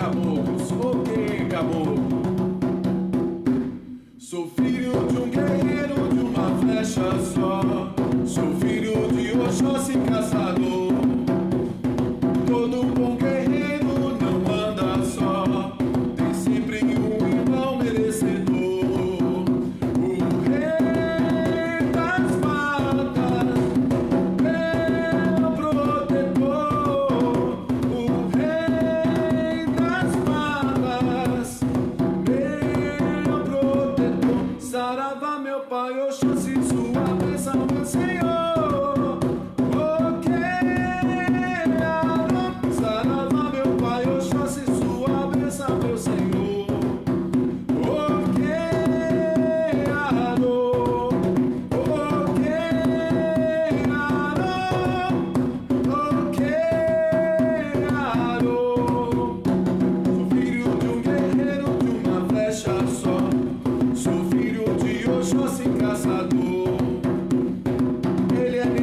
caboclos, ok, caboclo. Sou meu pai, eu chassi sua pensa, pensei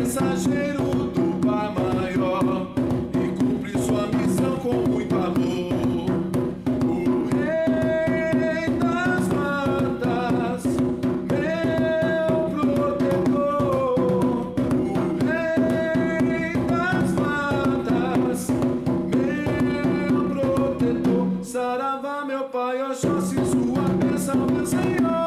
mensageiro do Pai Maior e cumpre sua missão com muito amor. O Rei das Matas, meu protetor. O Rei das Matas, meu protetor. Saravá, meu Pai, Oxóssi, sua bênção, é meu Senhor.